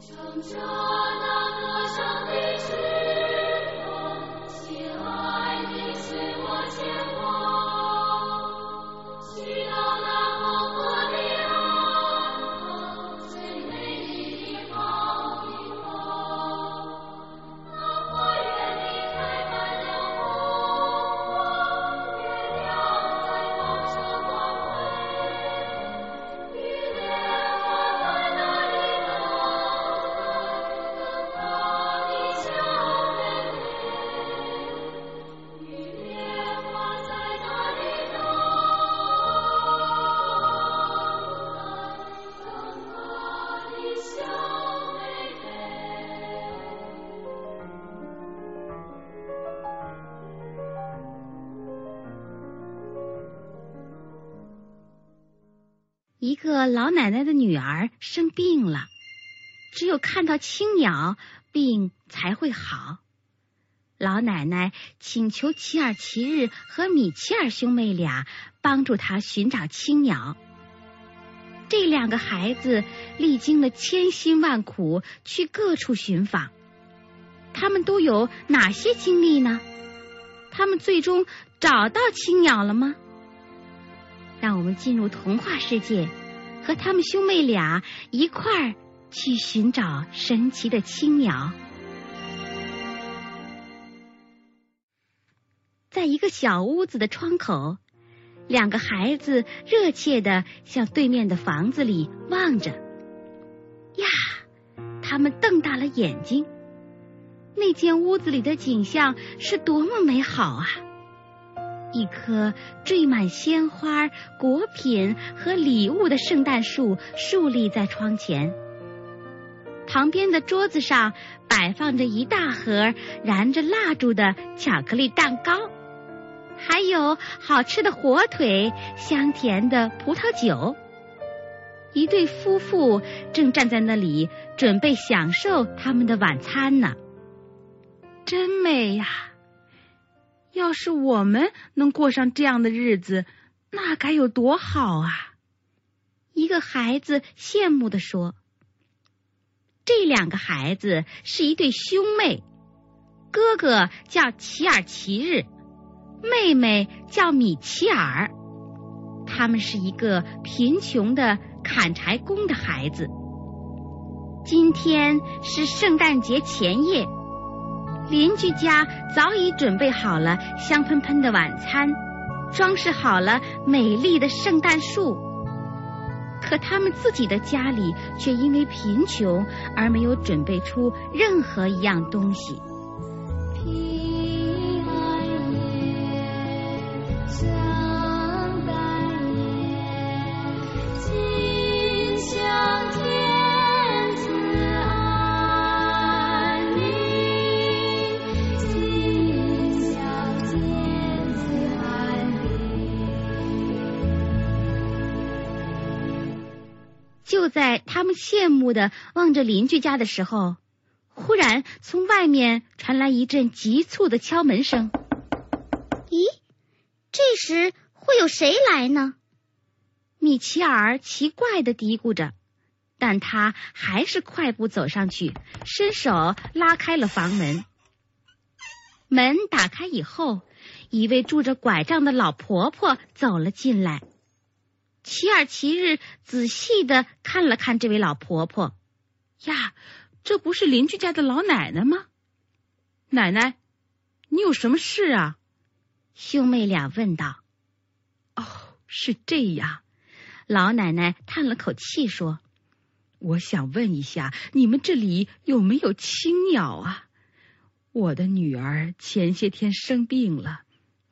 乘着那歌声的个老奶奶的女儿生病了，只有看到青鸟，病才会好。老奶奶请求齐尔齐日和米切尔兄妹俩帮助她寻找青鸟。这两个孩子历经了千辛万苦去各处寻访，他们都有哪些经历呢？他们最终找到青鸟了吗？让我们进入童话世界，和他们兄妹俩一块儿去寻找神奇的青鸟。在一个小屋子的窗口，两个孩子热切的向对面的房子里望着。呀，他们瞪大了眼睛。那间屋子里的景象是多么美好啊！一棵缀满鲜花、果品和礼物的圣诞树竖立在窗前，旁边的桌子上摆放着一大盒燃着蜡烛的巧克力蛋糕，还有好吃的火腿、香甜的葡萄酒。一对夫妇正站在那里准备享受他们的晚餐呢。真美呀！要是我们能过上这样的日子，那该有多好啊！一个孩子羡慕地说：“这两个孩子是一对兄妹，哥哥叫齐尔齐日，妹妹叫米切尔。他们是一个贫穷的砍柴工的孩子。今天是圣诞节前夜。”邻居家早已准备好了香喷喷的晚餐，装饰好了美丽的圣诞树。可他们自己的家里却因为贫穷而没有准备出任何一样东西。在他们羡慕的望着邻居家的时候，忽然从外面传来一阵急促的敲门声。咦，这时会有谁来呢？米切尔奇怪的嘀咕着，但他还是快步走上去，伸手拉开了房门。门打开以后，一位拄着拐杖的老婆婆走了进来。齐尔奇日仔细的看了看这位老婆婆，呀，这不是邻居家的老奶奶吗？奶奶，你有什么事啊？兄妹俩问道。哦，是这样。老奶奶叹了口气说：“我想问一下，你们这里有没有青鸟啊？我的女儿前些天生病了，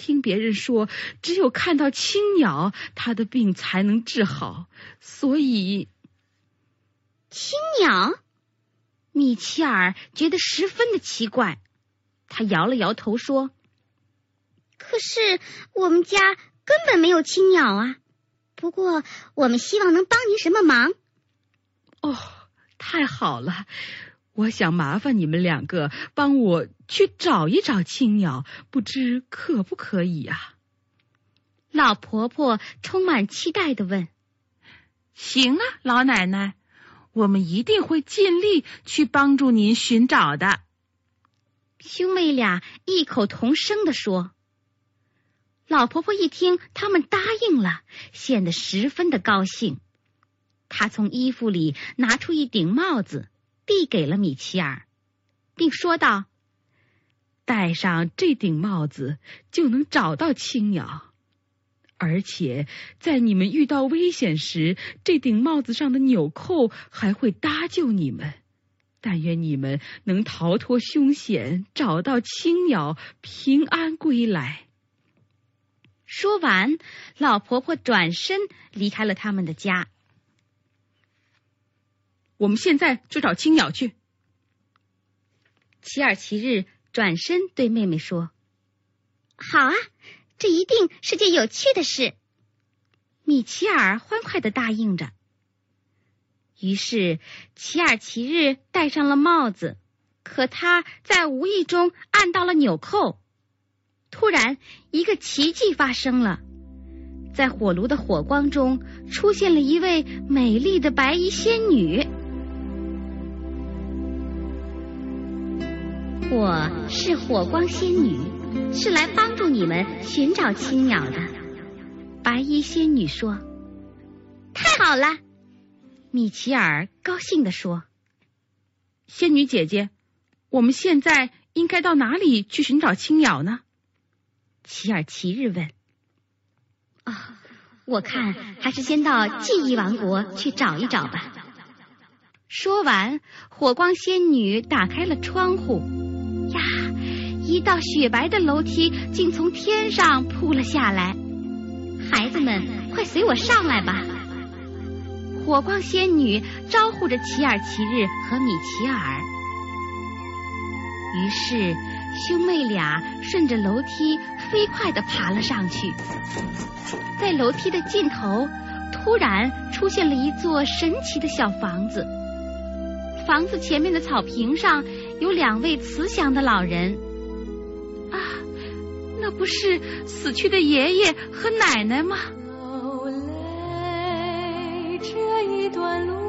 听别人说，只有看到青鸟，他的病才能治好，所以青鸟？米切尔觉得十分的奇怪，他摇了摇头说：“可是我们家根本没有青鸟啊。不过我们希望能帮您什么忙？哦，太好了！我想麻烦你们两个帮我去找一找青鸟，不知可不可以啊？”老婆婆充满期待的问：“行啊，老奶奶，我们一定会尽力去帮助您寻找的。兄妹俩异口同声地说。老婆婆一听他们答应了，显得十分的高兴。她从衣服里拿出一顶帽子，递给了米奇尔，并说道：“戴上这顶帽子，就能找到青鸟。而且在你们遇到危险时，这顶帽子上的纽扣还会搭救你们。但愿你们能逃脱凶险，找到青鸟，平安归来。”说完，老婆婆转身离开了他们的家。我们现在就找青鸟去。齐尔奇日转身对妹妹说：“好啊，这一定是件有趣的事。”米奇尔欢快的答应着。于是，齐尔奇日戴上了帽子，可他在无意中按到了纽扣。突然，一个奇迹发生了，在火炉的火光中出现了一位美丽的白衣仙女。我是火光仙女，是来帮助你们寻找青鸟的。白衣仙女说：“太好了！”米奇尔高兴地说：“仙女姐姐，我们现在应该到哪里去寻找青鸟呢？”奇尔奇日问：“哦，我看还是先到记忆王国去找一找吧。”说完，火光仙女打开了窗户，呀，一道雪白的楼梯竟从天上扑了下来。孩子们，快随我上来吧！火光仙女招呼着齐尔奇日和米奇尔。于是，兄妹俩顺着楼梯。飞快的爬了上去，在楼梯的尽头，突然出现了一座神奇的小房子。房子前面的草坪上有两位慈祥的老人。不是死去的爷爷和奶奶吗？这一段路。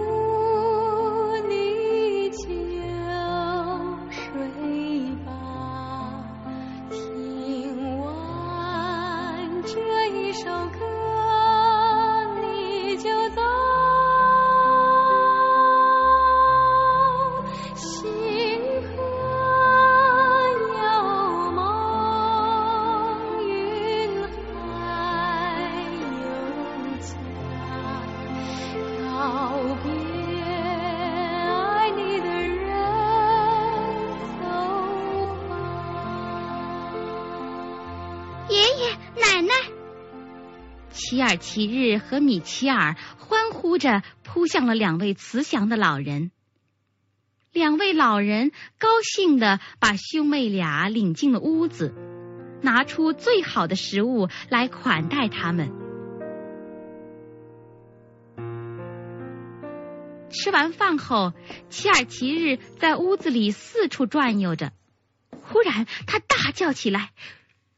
尔奇日和米奇尔欢呼着扑向了两位慈祥的老人。两位老人高兴的把兄妹俩领进了屋子，拿出最好的食物来款待他们。吃完饭后，齐尔奇日在屋子里四处转悠着，忽然他大叫起来：“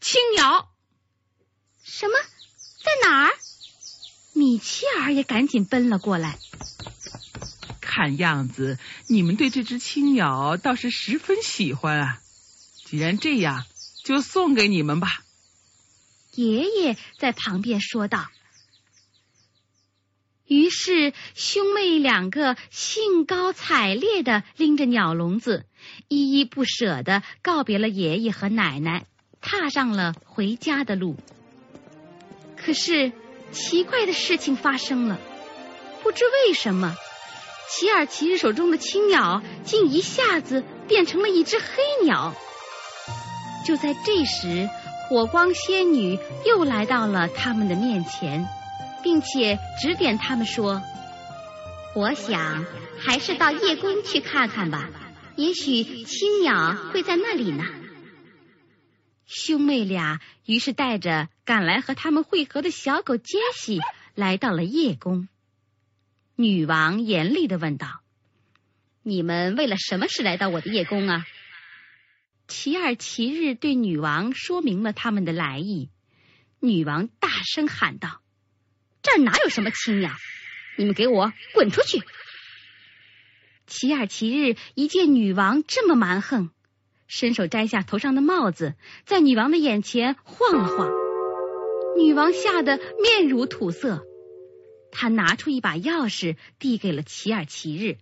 青鸟！”什么？在哪儿？米切尔也赶紧奔了过来。看样子你们对这只青鸟倒是十分喜欢啊！既然这样，就送给你们吧。爷爷在旁边说道。于是兄妹两个兴高采烈的拎着鸟笼子，依依不舍的告别了爷爷和奶奶，踏上了回家的路。可是，奇怪的事情发生了。不知为什么，齐尔奇手中的青鸟竟一下子变成了一只黑鸟。就在这时，火光仙女又来到了他们的面前，并且指点他们说：“我想还是到夜宫去看看吧，也许青鸟会在那里呢。”兄妹俩于是带着赶来和他们会合的小狗杰西来到了夜宫。女王严厉的问道：“你们为了什么事来到我的夜宫啊？”齐尔齐日对女王说明了他们的来意。女王大声喊道：“这儿哪有什么青鸟？你们给我滚出去！”齐尔齐日一见女王这么蛮横，伸手摘下头上的帽子，在女王的眼前晃了晃。女王吓得面如土色，她拿出一把钥匙递给了齐尔奇日。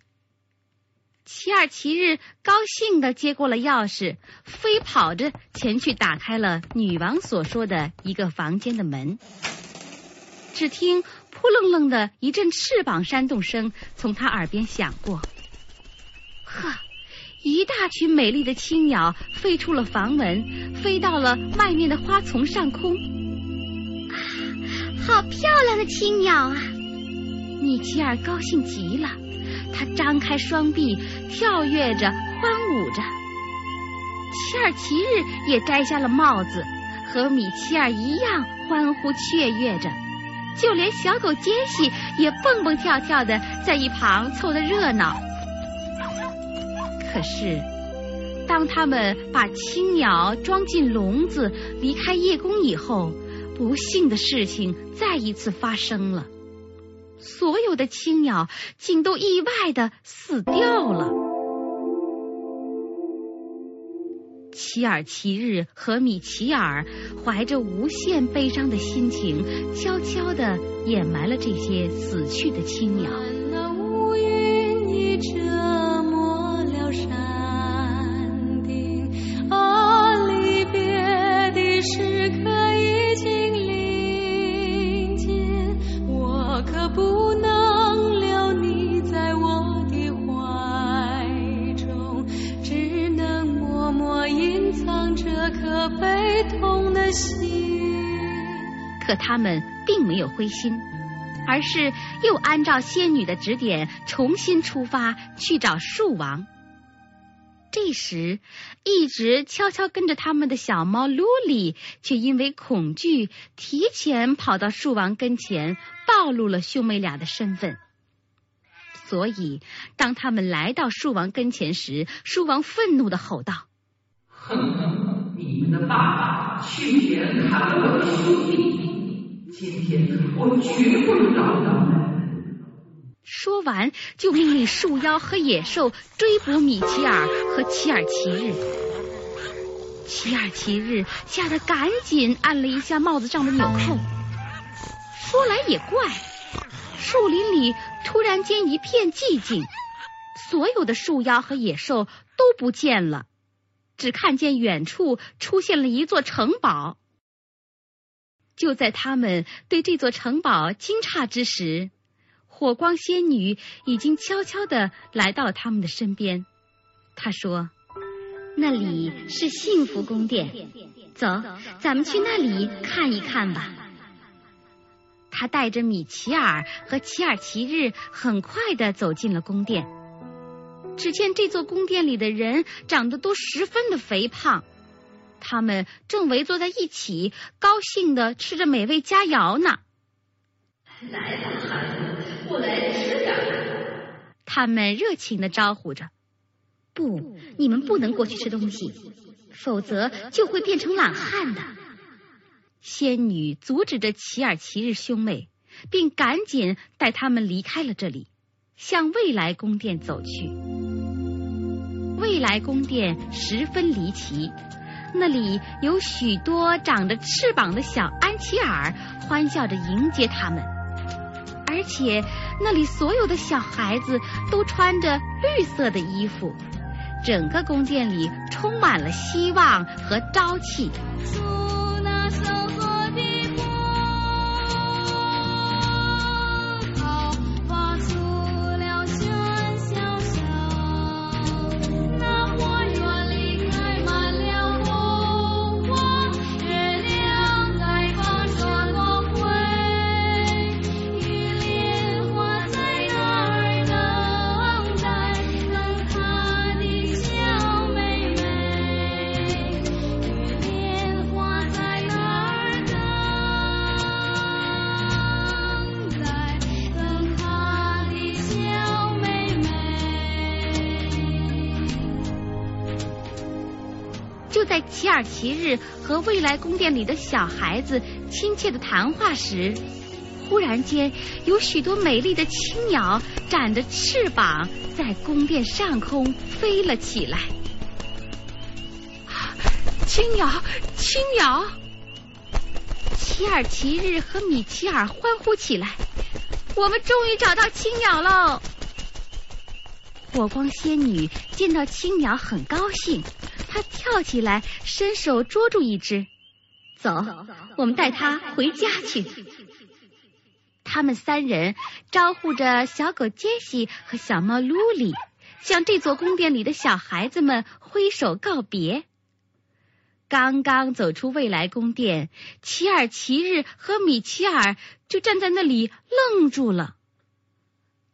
齐尔奇日高兴地接过了钥匙，飞跑着前去打开了女王所说的一个房间的门。只听扑棱棱的一阵翅膀扇动声从他耳边响过。呵，一大群美丽的青鸟飞出了房门，飞到了外面的花丛上空。啊，好漂亮的青鸟啊！米奇尔高兴极了，他张开双臂，跳跃着，欢舞着。齐尔奇日也摘下了帽子，和米奇尔一样欢呼雀跃着，就连小狗杰西也蹦蹦跳跳的在一旁凑得热闹。可是，当他们把青鸟装进笼子，离开叶宫以后，不幸的事情再一次发生了。所有的青鸟竟都意外的死掉了。齐尔齐日和米奇尔怀着无限悲伤的心情，悄悄的掩埋了这些死去的青鸟。可他们并没有灰心，而是又按照仙女的指点重新出发去找树王。这时，一直悄悄跟着他们的小猫卢里，却因为恐惧，提前跑到树王跟前，暴露了兄妹俩的身份。所以，当他们来到树王跟前时，树王愤怒的吼道：“哼，你们的爸爸去年砍了我的兄弟。”今天我绝不饶你！说完，就命令树妖和野兽追捕米奇尔和齐尔奇日。齐尔奇日吓得赶紧按了一下帽子上的纽扣。说来也怪，树林里突然间一片寂静，所有的树妖和野兽都不见了，只看见远处出现了一座城堡。就在他们对这座城堡惊诧之时，火光仙女已经悄悄的来到他们的身边。她说：“那里是幸福宫殿，走，咱们去那里看一看吧。”她带着米奇尔和奇尔奇日，很快的走进了宫殿。只见这座宫殿里的人长得都十分的肥胖。他们正围坐在一起，高兴的吃着美味佳肴呢。来吧，孩子，过来吃点。他们热情的招呼着。不，你们不能过去吃东西，否则就会变成懒汉的。仙女阻止着齐尔齐日兄妹，并赶紧带他们离开了这里，向未来宫殿走去。未来宫殿十分离奇。那里有许多长着翅膀的小安琪尔，欢笑着迎接他们。而且那里所有的小孩子都穿着绿色的衣服，整个宫殿里充满了希望和朝气。在齐尔齐日和未来宫殿里的小孩子亲切的谈话时，忽然间，有许多美丽的青鸟展着翅膀，在宫殿上空飞了起来。青鸟，青鸟！齐尔奇日和米奇尔欢呼起来：“我们终于找到青鸟喽！”火光仙女见到青鸟很高兴，她跳起来，伸手捉住一只，走，我们带它回家去。他们三人招呼着小狗杰西和小猫卢里，向这座宫殿里的小孩子们挥手告别。刚刚走出未来宫殿，奇尔奇日和米奇尔就站在那里愣住了。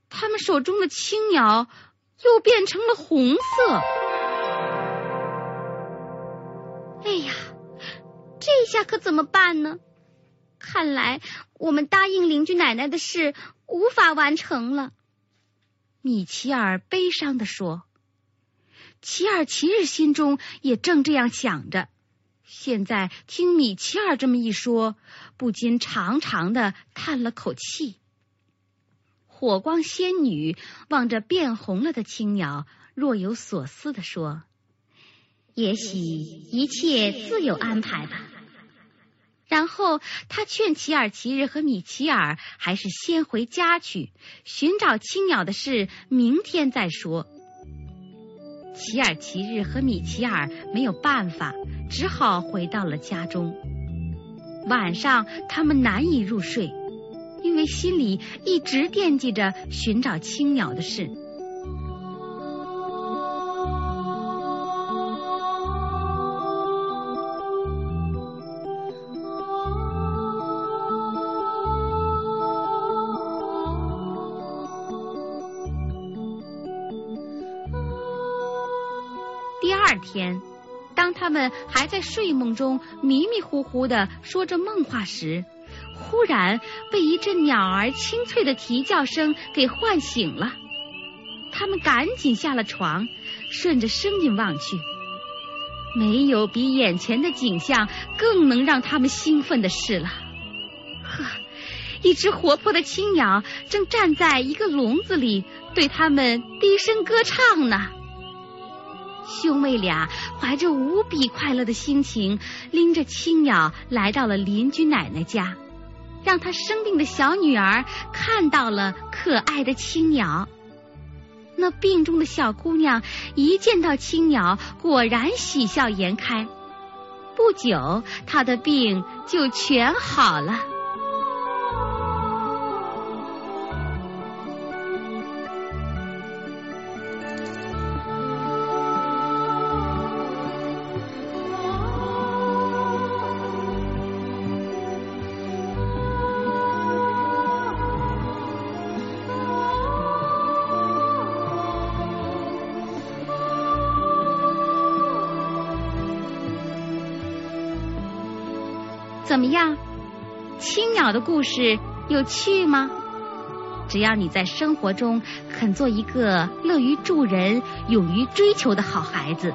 他们手中的青鸟又变成了红色。下可怎么办呢？看来我们答应邻居奶奶的事无法完成了。米奇尔悲伤地说。齐尔奇日心中也正这样想着。现在听米奇尔这么一说，不禁长长的叹了口气。火光仙女望着变红了的青鸟，若有所思的说：“也许一切自有安排吧。”然后他劝齐尔奇日和米奇尔还是先回家去寻找青鸟的事，明天再说。齐尔奇日和米奇尔没有办法。只好回到了家中。晚上，他们难以入睡，因为心里一直惦记着寻找青鸟的事。二天。当他们还在睡梦中迷迷糊糊的说着梦话时，忽然被一阵鸟儿清脆的啼叫声给唤醒了。他们赶紧下了床，顺着声音望去，没有比眼前的景象更能让他们兴奋的事了。呵，一只活泼的青鸟正站在一个笼子里，对他们低声歌唱呢。兄妹俩怀着无比快乐的心情，拎着青鸟来到了邻居奶奶家，让她生病的小女儿看到了可爱的青鸟。那病中的小姑娘一见到青鸟，果然喜笑颜开。不久，她的病就全好了。怎么样，青鸟的故事有趣吗？只要你在生活中肯做一个乐于助人、勇于追求的好孩子，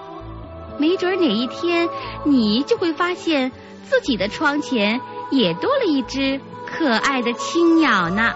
没准哪一天你就会发现自己的窗前也多了一只可爱的青鸟呢。